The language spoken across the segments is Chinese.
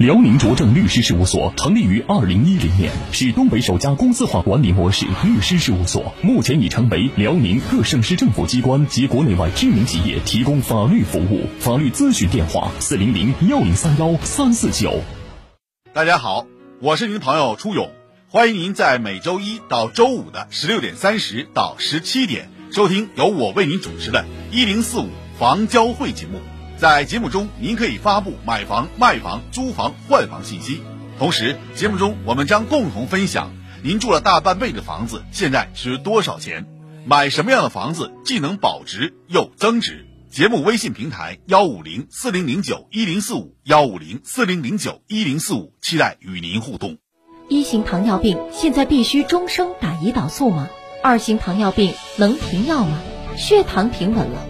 辽宁卓正律师事务所成立于二零一零年，是东北首家公司化管理模式律师事务所，目前已成为辽宁各省市政府机关及国内外知名企业提供法律服务。法律咨询电话：四零零幺零三幺三四九。大家好，我是您的朋友初勇，欢迎您在每周一到周五的十六点三十到十七点收听由我为您主持的“一零四五房交会”节目。在节目中，您可以发布买房、卖房、租房、换房信息。同时，节目中我们将共同分享您住了大半辈子的房子现在值多少钱，买什么样的房子既能保值又增值。节目微信平台幺五零四零零九一零四五幺五零四零零九一零四五，期待与您互动。一型糖尿病现在必须终生打胰岛素吗？二型糖尿病能停药吗？血糖平稳了。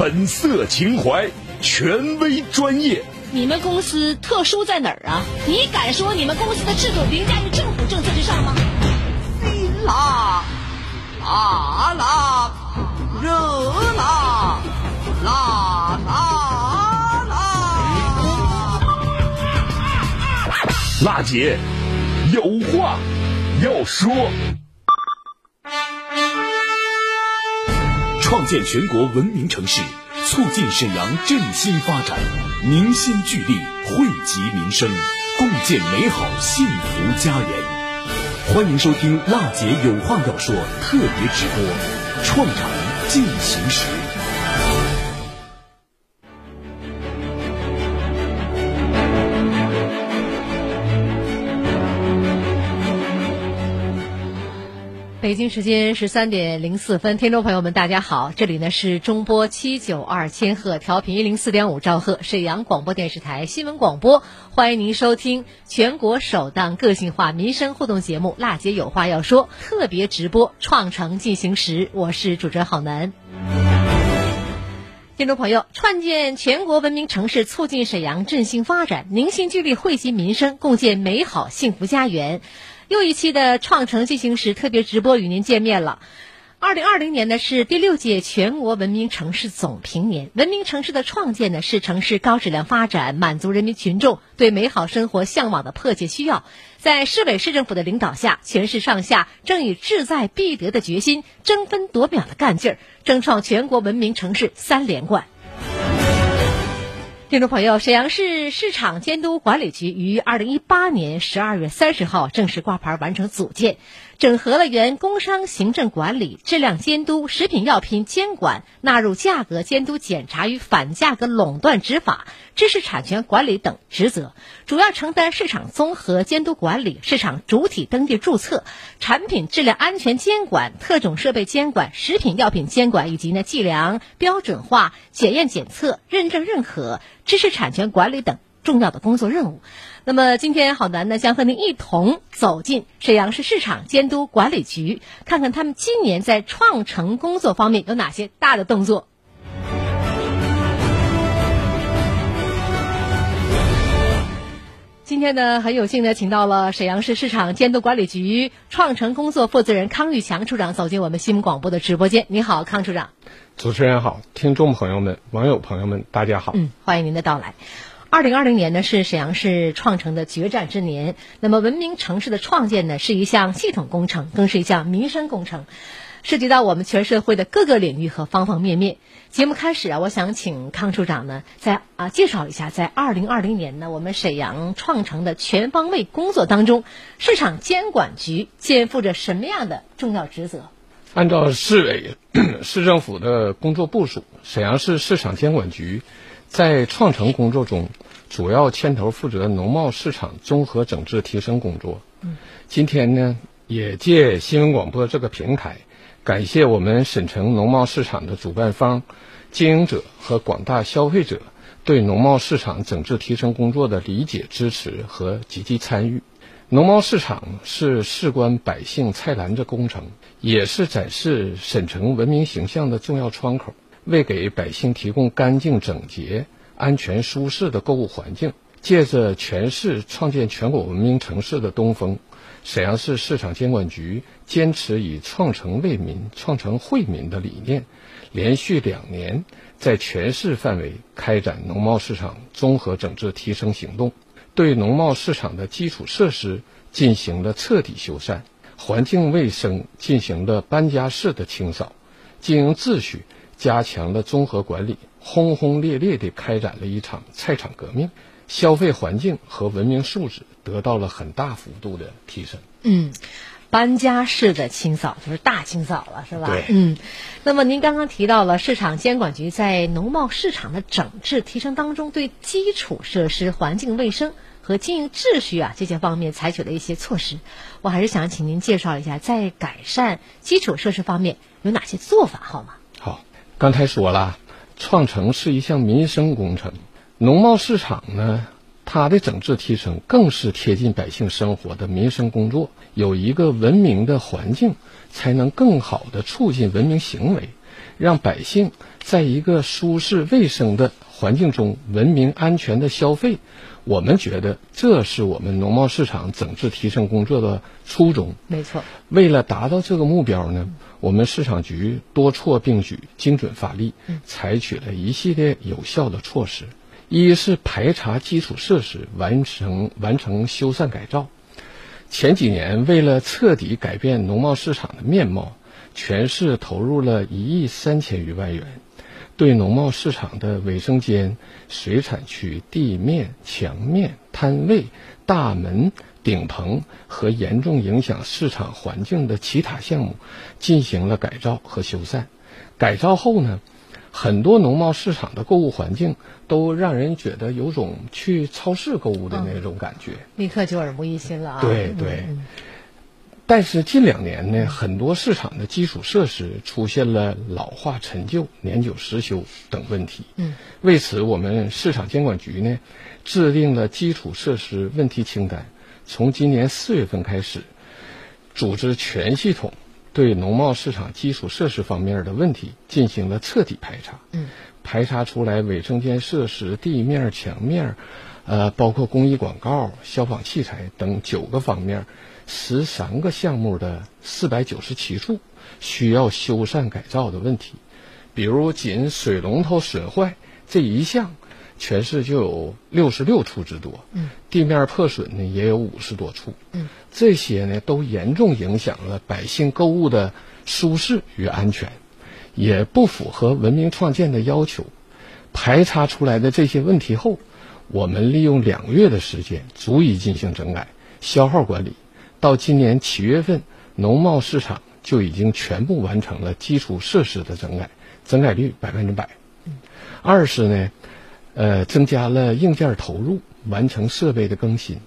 本色情怀，权威专业。你们公司特殊在哪儿啊？你敢说你们公司的制度凌驾于政府政策之上吗？辣，辣辣，热辣，辣辣辣。辣姐，有话要说。创建全国文明城市，促进沈阳振兴发展，凝心聚力，惠及民生，共建美好幸福家园。欢迎收听《辣姐有话要说》特别直播，创城进行时。北京时间十三点零四分，听众朋友们，大家好，这里呢是中波七九二千赫调频一零四点五兆赫沈阳广播电视台新闻广播，欢迎您收听全国首档个性化民生互动节目《辣姐有话要说》特别直播，创城进行时，我是主持人郝楠。听众朋友，创建全国文明城市，促进沈阳振兴发展，凝心聚力，惠及民生，共建美好幸福家园。又一期的创城进行时特别直播与您见面了。二零二零年呢是第六届全国文明城市总评年，文明城市的创建呢是城市高质量发展满足人民群众对美好生活向往的迫切需要。在市委市政府的领导下，全市上下正以志在必得的决心、争分夺秒的干劲儿，争创全国文明城市三连冠。听众朋友，沈阳市市场监督管理局于二零一八年十二月三十号正式挂牌完成组建，整合了原工商行政管理、质量监督、食品药品监管、纳入价格监督检查与反价格垄断执法、知识产权管理等职责，主要承担市场综合监督管理、市场主体登记注册、产品质量安全监管、特种设备监管、食品药品监管以及呢计量标准化、检验检测、认证认可。知识产权管理等重要的工作任务。那么，今天好男呢将和您一同走进沈阳市市场监督管理局，看看他们今年在创城工作方面有哪些大的动作。今天呢，很有幸的请到了沈阳市市场监督管理局创城工作负责人康玉强处长走进我们新闻广播的直播间。你好，康处长。主持人好，听众朋友们、网友朋友们，大家好。嗯，欢迎您的到来。二零二零年呢是沈阳市创城的决战之年。那么，文明城市的创建呢是一项系统工程，更是一项民生工程，涉及到我们全社会的各个领域和方方面面。节目开始啊，我想请康处长呢，在啊介绍一下，在二零二零年呢，我们沈阳创城的全方位工作当中，市场监管局肩负着什么样的重要职责？按照市委、市政府的工作部署，沈阳市市场监管局在创城工作中，主要牵头负责农贸市场综合整治提升工作。今天呢，也借新闻广播这个平台。感谢我们沈城农贸市场的主办方、经营者和广大消费者对农贸市场整治提升工作的理解、支持和积极参与。农贸市场是事关百姓菜篮子工程，也是展示沈城文明形象的重要窗口。为给百姓提供干净、整洁、安全、舒适的购物环境，借着全市创建全国文明城市的东风。沈阳市市场监管局坚持以创城为民、创城惠民的理念，连续两年在全市范围开展农贸市场综合整治提升行动，对农贸市场的基础设施进行了彻底修缮，环境卫生进行了搬家式的清扫，经营秩序加强了综合管理，轰轰烈烈地开展了一场菜场革命。消费环境和文明素质得到了很大幅度的提升。嗯，搬家式的清扫就是大清扫了，是吧？对。嗯，那么您刚刚提到了市场监管局在农贸市场的整治提升当中，对基础设施、环境卫生和经营秩序啊这些方面采取了一些措施。我还是想请您介绍一下，在改善基础设施方面有哪些做法，好吗？刚才说了，创城是一项民生工程。农贸市场呢，它的整治提升更是贴近百姓生活的民生工作。有一个文明的环境，才能更好的促进文明行为，让百姓在一个舒适卫生的环境中文明安全的消费。我们觉得这是我们农贸市场整治提升工作的初衷。没错。为了达到这个目标呢，我们市场局多措并举，精准发力，采取了一系列有效的措施。一是排查基础设施，完成完成修缮改造。前几年，为了彻底改变农贸市场的面貌，全市投入了一亿三千余万元，对农贸市场的卫生间、水产区地面、墙面、摊位、大门、顶棚和严重影响市场环境的其他项目进行了改造和修缮。改造后呢？很多农贸市场的购物环境都让人觉得有种去超市购物的那种感觉，立刻就耳目一新了啊！对对。但是近两年呢，很多市场的基础设施出现了老化陈旧、年久失修等问题。嗯。为此，我们市场监管局呢，制定了基础设施问题清单，从今年四月份开始，组织全系统。对农贸市场基础设施方面的问题进行了彻底排查，嗯，排查出来卫生间设施、地面、墙面，呃，包括公益广告、消防器材等九个方面，十三个项目的四百九十七处需要修缮改造的问题，比如仅水龙头损坏这一项。全市就有六十六处之多，嗯，地面破损呢也有五十多处，嗯，这些呢都严重影响了百姓购物的舒适与安全，也不符合文明创建的要求。排查出来的这些问题后，我们利用两个月的时间，足以进行整改、消耗管理。到今年七月份，农贸市场就已经全部完成了基础设施的整改，整改率百分之百。二是呢，呃，增加了硬件投入，完成设备的更新。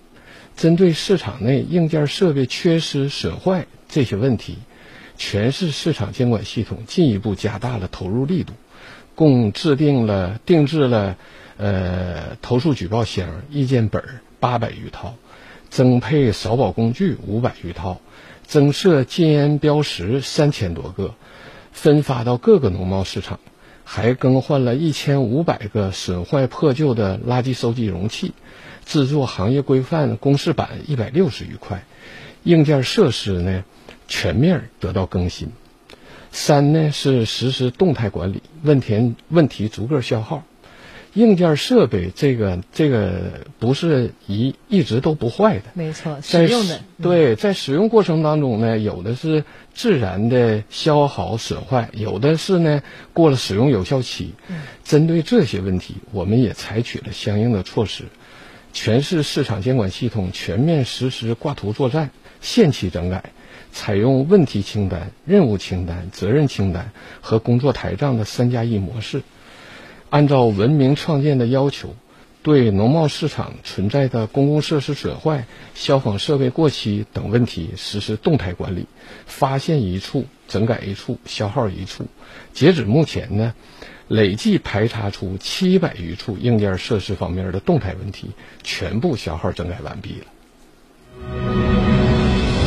针对市场内硬件设备缺失、损坏这些问题，全市市场监管系统进一步加大了投入力度，共制定了定制了呃投诉举报箱、意见本八百余套，增配扫保工具五百余套，增设禁烟标识三千多个，分发到各个农贸市场。还更换了一千五百个损坏破旧的垃圾收集容器，制作行业规范公示板一百六十余块，硬件设施呢全面得到更新。三呢是实施动态管理，问题问题逐个消耗。硬件设备这个这个不是一一直都不坏的，没错，在使用的对，在使用过程当中呢，有的是自然的消耗损坏，有的是呢过了使用有效期。针对这些问题，我们也采取了相应的措施，全市市场监管系统全面实施挂图作战、限期整改，采用问题清单、任务清单、责任清单和工作台账的三加一模式。按照文明创建的要求，对农贸市场存在的公共设施损坏、消防设备过期等问题实施动态管理，发现一处整改一处，消耗一处。截止目前呢，累计排查出七百余处硬件设施方面的动态问题，全部消耗整改完毕了。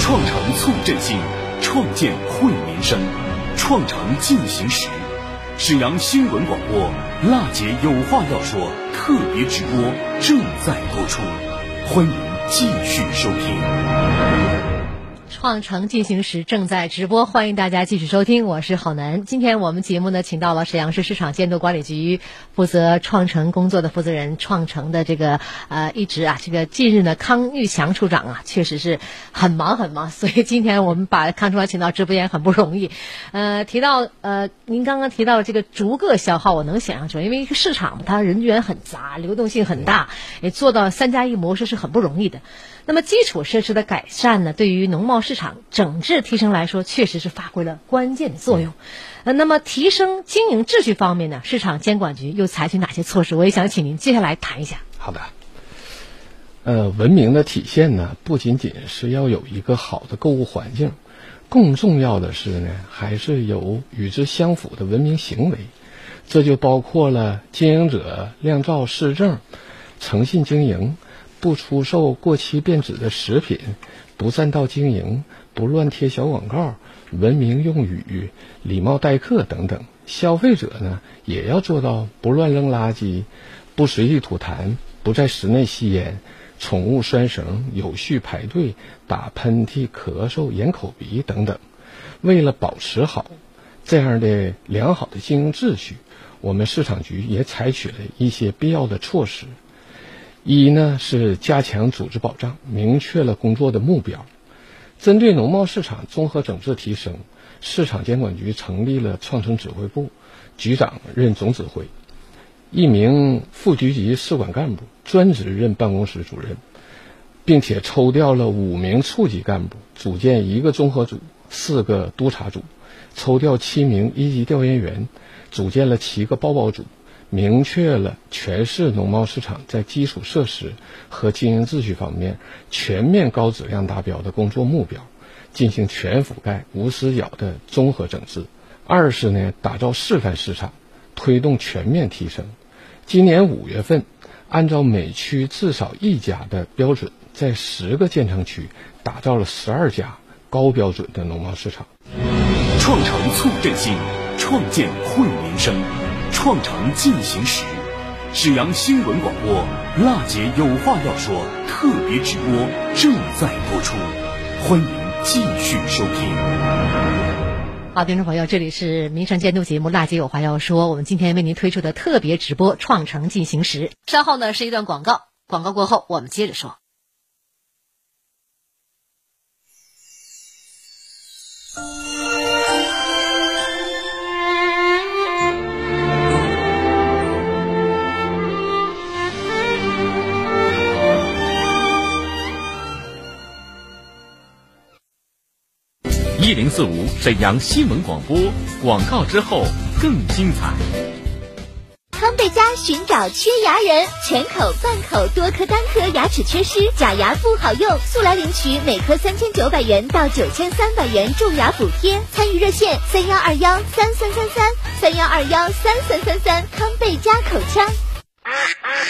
创城促振兴，创建惠民生，创城进行时。沈阳新闻广播娜姐有话要说特别直播正在播出，欢迎继续收听。创城进行时正在直播，欢迎大家继续收听，我是郝楠。今天我们节目呢，请到了沈阳市市场监督管理局负责创城工作的负责人，创城的这个呃一直啊，这个近日呢，康玉强处长啊，确实是很忙很忙，所以今天我们把康处长请到直播间很不容易。呃，提到呃，您刚刚提到这个逐个消耗，我能想象出来，因为一个市场它人员很杂，流动性很大，也做到三加一模式是很不容易的。那么基础设施的改善呢，对于农贸市场整治提升来说，确实是发挥了关键的作用。呃，那么提升经营秩序方面呢，市场监管局又采取哪些措施？我也想请您接下来谈一下。好的。呃，文明的体现呢，不仅仅是要有一个好的购物环境，更重要的是呢，还是有与之相符的文明行为。这就包括了经营者亮照市政、诚信经营。不出售过期变质的食品，不占道经营，不乱贴小广告，文明用语，礼貌待客等等。消费者呢，也要做到不乱扔垃圾，不随地吐痰，不在室内吸烟，宠物拴绳，有序排队，打喷嚏、咳嗽、掩口鼻等等。为了保持好这样的良好的经营秩序，我们市场局也采取了一些必要的措施。一呢是加强组织保障，明确了工作的目标。针对农贸市场综合整治提升，市场监管局成立了创城指挥部，局长任总指挥，一名副局级市管干部专职任办公室主任，并且抽调了五名处级干部，组建一个综合组、四个督查组，抽调七名一级调研员，组建了七个报报组。明确了全市农贸市场在基础设施和经营秩序方面全面高质量达标的工作目标，进行全覆盖、无死角的综合整治。二是呢，打造示范市场，推动全面提升。今年五月份，按照每区至少一家的标准，在十个建成区打造了十二家高标准的农贸市场。创城促振兴，创建惠民生。创城进行时，沈阳新闻广播《辣姐有话要说》特别直播正在播出，欢迎继续收听。好，听众朋友，这里是民生监督节目《辣姐有话要说》，我们今天为您推出的特别直播《创城进行时》。稍后呢是一段广告，广告过后我们接着说。一零四五沈阳新闻广播，广告之后更精彩。康贝佳寻找缺牙人，全口、半口、多颗、单颗牙齿缺失，假牙不好用，速来领取每颗三千九百元到九千三百元蛀牙补贴。参与热线三幺二幺三三三三三幺二幺三三三三，康贝佳口腔。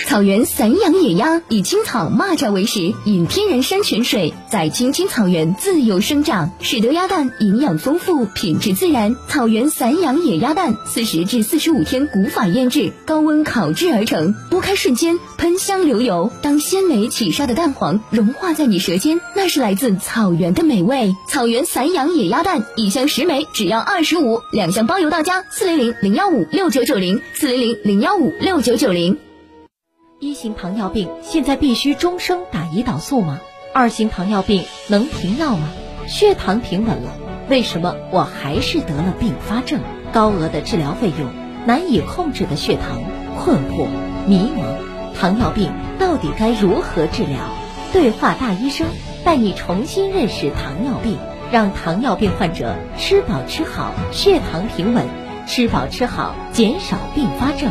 草原散养野鸭以青草、蚂蚱为食，饮天然山泉水，在青青草原自由生长，使得鸭蛋营养丰富、品质自然。草原散养野鸭蛋，四十至四十五天古法腌制，高温烤制而成，剥开瞬间喷香流油。当鲜美起沙的蛋黄融化在你舌尖，那是来自草原的美味。草原散养野鸭蛋，一箱十枚只要二十五，两箱包邮到家。四零零零幺五六九九零，四零零零幺五六九九零。一型糖尿病现在必须终生打胰岛素吗？二型糖尿病能停药吗？血糖平稳了，为什么我还是得了并发症？高额的治疗费用，难以控制的血糖，困惑、迷茫，糖尿病到底该如何治疗？对话大医生，带你重新认识糖尿病，让糖尿病患者吃饱吃好，血糖平稳；吃饱吃好，减少并发症。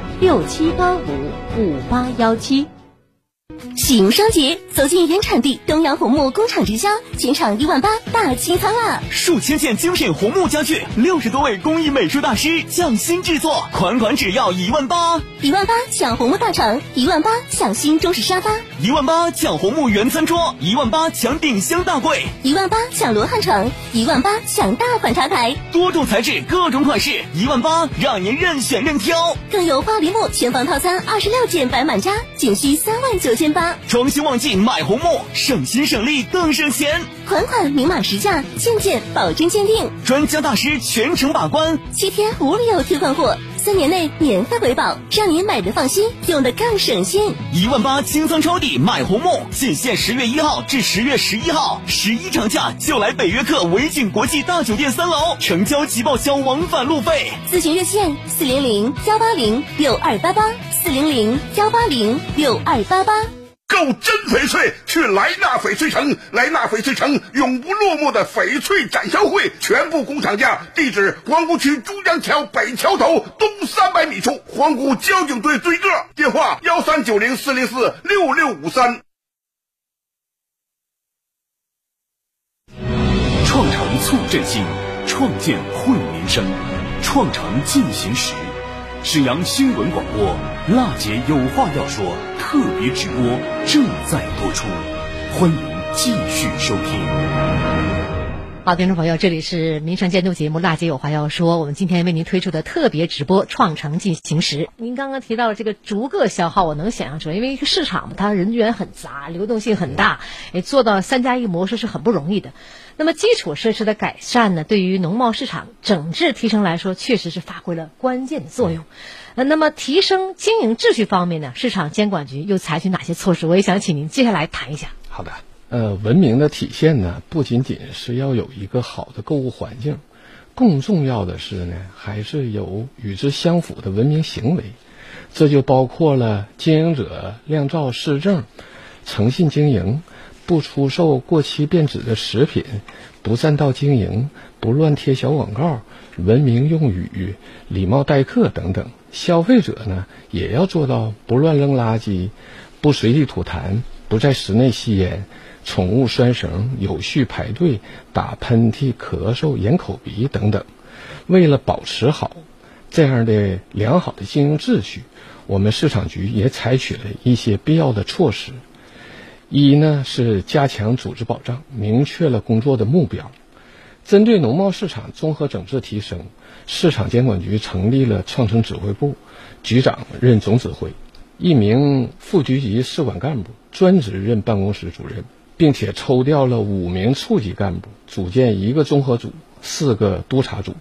六七八五五八幺七，喜迎升级，走进原产地东阳红木工厂直销，全场一万八大清仓啦！数千件精品红木家具，六十多位工艺美术大师匠心制作，款款只要一万八，一万八抢红木大床，一万八抢新中式沙发，一万八抢红木圆餐桌，一万八抢顶箱大柜，一万八抢罗汉床，一万八抢大款茶台，多种材质，各种款式，一万八让您任选任挑，更有花梨木全房套餐二十六件摆满家，仅需三万九千八。装修旺季买红木，省心省力更省钱，款款明码实价，件件保真鉴定，专家大师全程把关，七天无理由退换货，三年内免费维保，让您买的放心，用的更省心。一万八清仓抄底买红木，仅限十月一号至十月十一号，十一长假就来北约克维景国际大酒店三楼，成交即报销往返路费。咨询热线：四零零幺八零六二八八，四零零幺八零六二八八。购真翡翠去莱纳翡翠城，莱纳翡翠城永不落幕的翡翠展销会，全部工厂价，地址皇姑区珠江桥北桥头东三百米处，皇姑交警队对个，电话幺三九零四零四六六五三。创城促振兴，创建惠民生，创城进行时。沈阳新闻广播《娜姐有话要说》特别直播正在播出，欢迎继续收听。好，听众朋友，这里是民生监督节目《娜姐有话要说》，我们今天为您推出的特别直播《创城进行时》。您刚刚提到了这个逐个消耗，我能想象出来，因为一个市场，它人员很杂，流动性很大，也做到三加一模式是很不容易的。那么基础设施的改善呢，对于农贸市场整治提升来说，确实是发挥了关键的作用。呃，那么提升经营秩序方面呢，市场监管局又采取哪些措施？我也想请您接下来谈一下。好的，呃，文明的体现呢，不仅仅是要有一个好的购物环境，更重要的是呢，还是有与之相符的文明行为。这就包括了经营者亮照市政、诚信经营。不出售过期变质的食品，不占道经营，不乱贴小广告，文明用语，礼貌待客等等。消费者呢，也要做到不乱扔垃圾，不随地吐痰，不在室内吸烟，宠物拴绳，有序排队，打喷嚏、咳嗽、咽口鼻等等。为了保持好这样的良好的经营秩序，我们市场局也采取了一些必要的措施。一呢是加强组织保障，明确了工作的目标。针对农贸市场综合整治提升，市场监管局成立了创城指挥部，局长任总指挥，一名副局级市管干部专职任办公室主任，并且抽调了五名处级干部，组建一个综合组，四个督查组，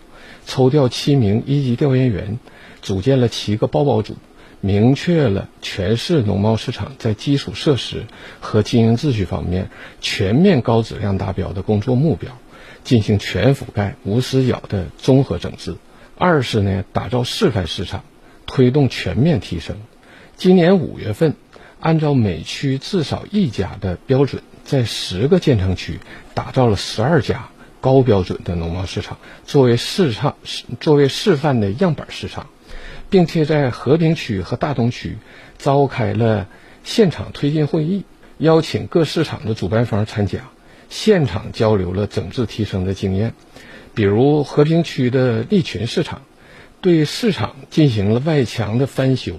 抽调七名一级调研员，组建了七个报告组，明确了全市农贸市场在基础设施和经营秩序方面全面高质量达标的工作目标，进行全覆盖、无死角的综合整治。二是呢，打造示范市场，推动全面提升。今年五月份，按照每区至少一家的标准，在十个建成区打造了十二家高标准的农贸市场，作为市场作为示范的样板市场，并且在和平区和大东区召开了现场推进会议，邀请各市场的主办方参加，现场交流了整治提升的经验。比如和平区的利群市场，对市场进行了外墙的翻修，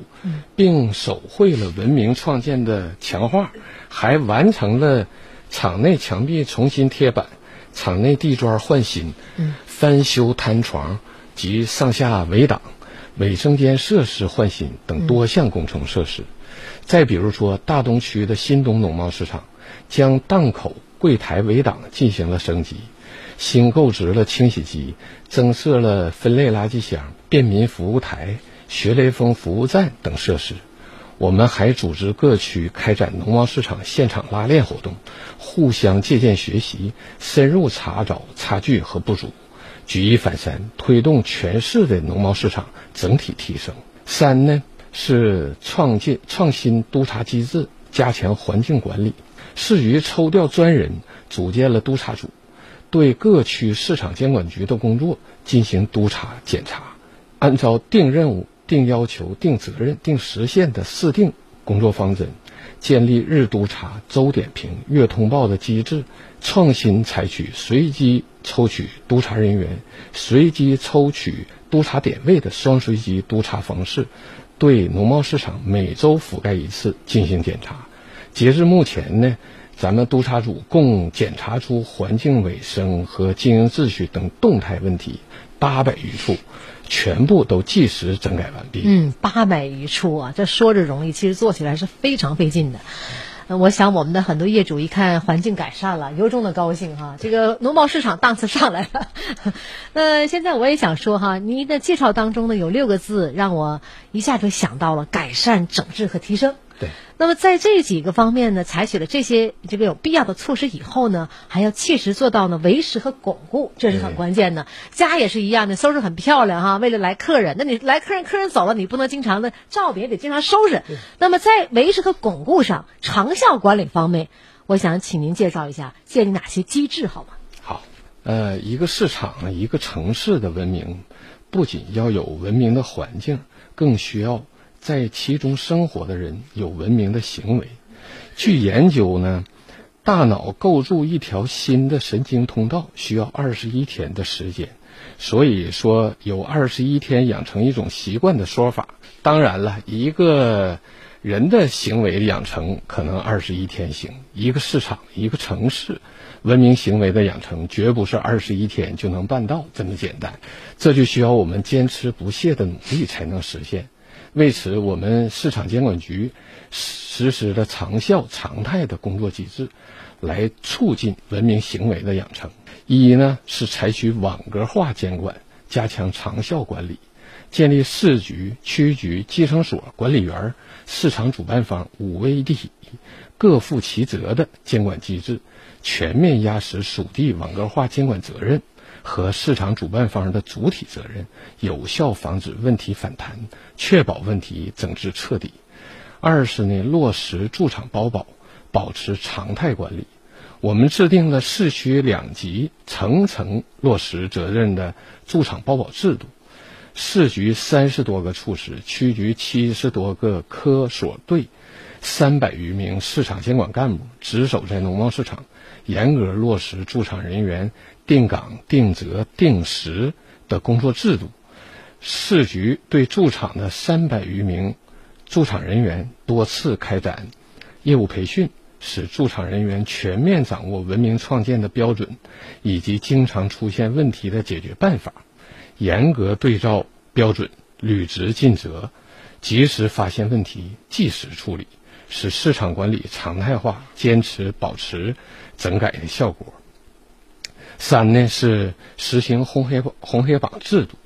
并手绘了文明创建的墙画，还完成了场内墙壁重新贴板、场内地砖换新、翻修摊床及上下围挡、卫生间设施换新等多项工程设施。再比如说大东区的新东农贸市场，将档口、柜台围挡进行了升级。新购置了清洗机，增设了分类垃圾箱、便民服务台、学雷锋服务站等设施。我们还组织各区开展农贸市场现场拉练活动，互相借鉴学习，深入查找差距和不足，举一反三，推动全市的农贸市场整体提升。三呢是创建创新督查机制，加强环境管理。市局抽调专人，组建了督查组。对各区市场监管局的工作进行督查检查，按照定任务、定要求、定责任、定时限的四定工作方针，建立日督查、周点评、月通报的机制，创新采取随机抽取督查人员、随机抽取督查点位的双随机督查方式，对农贸市场每周覆盖一次进行检查。截至目前呢。咱们督查组共检查出环境卫生和经营秩序等动态问题八百余处，全部都计时整改完毕。嗯，八百余处啊，这说着容易，其实做起来是非常费劲的。我想我们的很多业主一看环境改善了，由衷的高兴哈。这个农贸市场档次上来了。那现在我也想说哈，您的介绍当中呢有六个字让我一下就想到了改善、整治和提升。对。那么在这几个方面呢，采取了这些这个有必要的措施以后呢，还要切实做到呢维持和巩固，这是很关键的。家也是一样的，收拾很漂亮哈，为了来客人，那你来客人，客人走了，你不能经常的照别，得经常收拾。那么在维持和巩固上，长效管理方面，我想请您介绍一下建立哪些机制好吗？好，呃，一个市场、一个城市的文明，不仅要有文明的环境，更需要。在其中生活的人有文明的行为。据研究呢，大脑构筑一条新的神经通道需要二十一天的时间，所以说有二十一天养成一种习惯的说法。当然了，一个人的行为养成可能二十一天行，一个市场、一个城市文明行为的养成绝不是二十一天就能办到这么简单，这就需要我们坚持不懈的努力才能实现。为此，我们市场监管局实施了长效常态的工作机制，来促进文明行为的养成。一呢是采取网格化监管，加强长效管理，建立市局、区局、计生所、管理员、市场主办方五位一体、各负其责的监管机制，全面压实属地网格化监管责任。和市场主办方的主体责任，有效防止问题反弹，确保问题整治彻底。二是呢，落实驻场包保，保持常态管理。我们制定了市区两级层层落实责任的驻场包保制度，市局三十多个处室，区局七十多个科所队，三百余名市场监管干部值守在农贸市场，严格落实驻场人员。定岗、定责、定时的工作制度，市局对驻场的三百余名驻场人员多次开展业务培训，使驻场人员全面掌握文明创建的标准以及经常出现问题的解决办法，严格对照标准，履职尽责，及时发现问题，及时处理，使市场管理常态化，坚持保持整改的效果。三呢是实行红黑红黑榜制度，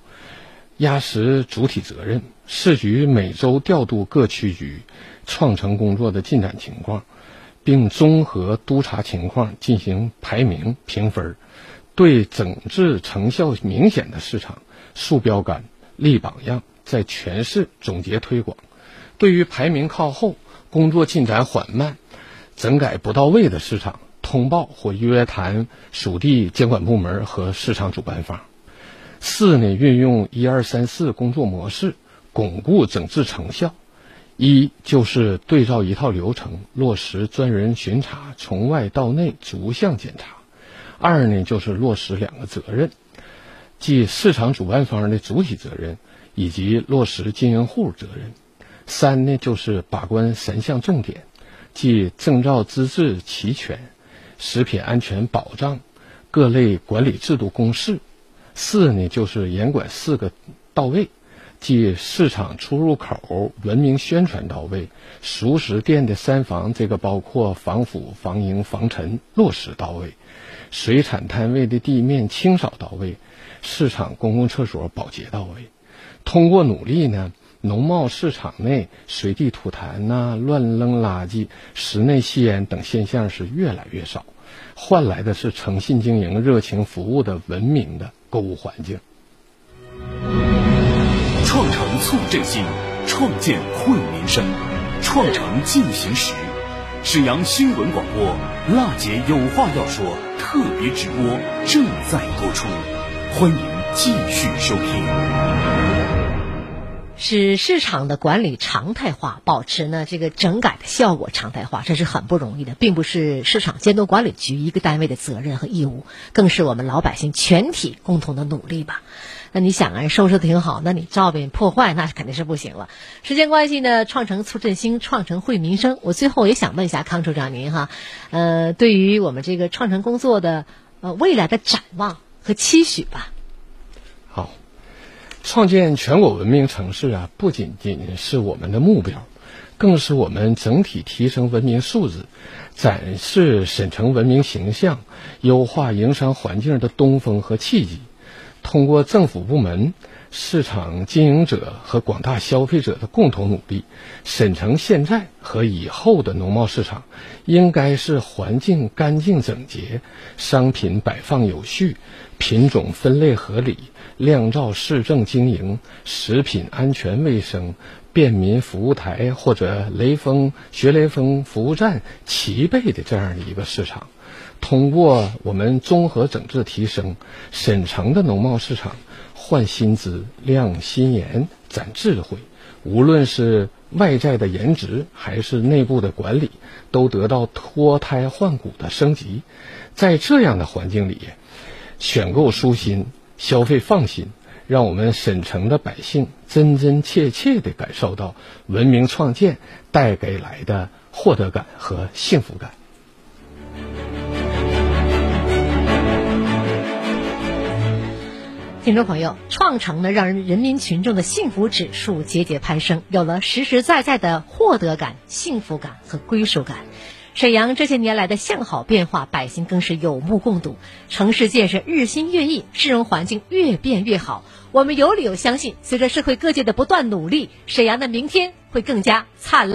压实主体责任。市局每周调度各区局创城工作的进展情况，并综合督查情况进行排名评分，对整治成效明显的市场树标杆、立榜样，在全市总结推广。对于排名靠后、工作进展缓慢、整改不到位的市场，通报或约谈属地监管部门和市场主办方。四呢，运用一二三四工作模式。巩固整治成效，一就是对照一套流程，落实专人巡查，从外到内逐项检查；二呢就是落实两个责任，即市场主办方的主体责任以及落实经营户责任；三呢就是把关三项重点，即证照资质齐全、食品安全保障、各类管理制度公示；四呢就是严管四个到位。即市场出入口文明宣传到位，熟食店的三防，这个包括防腐、防蝇、防尘落实到位；水产摊位的地面清扫到位，市场公共厕所保洁到位。通过努力呢，农贸市场内随地吐痰呐、乱扔垃圾、室内吸烟等现象是越来越少，换来的是诚信经营、热情服务的文明的购物环境。创城促振兴，创建惠民生，创城进行时。沈阳新闻广播《辣姐有话要说》特别直播正在播出，欢迎继续收听。使市场的管理常态化，保持呢这个整改的效果常态化，这是很不容易的，并不是市场监督管理局一个单位的责任和义务，更是我们老百姓全体共同的努力吧。那你想啊，收拾的挺好，那你照片破坏，那肯定是不行了。时间关系呢，创城促振兴，创城惠民生。我最后也想问一下康处长您哈，呃，对于我们这个创城工作的呃未来的展望和期许吧。创建全国文明城市啊，不仅仅是我们的目标，更是我们整体提升文明素质、展示沈城文明形象、优化营商环境的东风和契机。通过政府部门、市场经营者和广大消费者的共同努力，沈城现在和以后的农贸市场应该是环境干净整洁、商品摆放有序、品种分类合理、亮照市政经营、食品安全卫生、便民服务台或者雷锋学雷锋服务站齐备的这样的一个市场。通过我们综合整治提升，沈城的农贸市场换新姿、亮新颜、展智慧，无论是外在的颜值还是内部的管理，都得到脱胎换骨的升级。在这样的环境里，选购舒心，消费放心，让我们沈城的百姓真真切切地感受到文明创建带给来的获得感和幸福感。听众朋友，创城呢，让人人民群众的幸福指数节节攀升，有了实实在在的获得感、幸福感和归属感。沈阳这些年来的向好变化，百姓更是有目共睹。城市建设日新月异，市容环境越变越好。我们有理由相信，随着社会各界的不断努力，沈阳的明天会更加灿烂。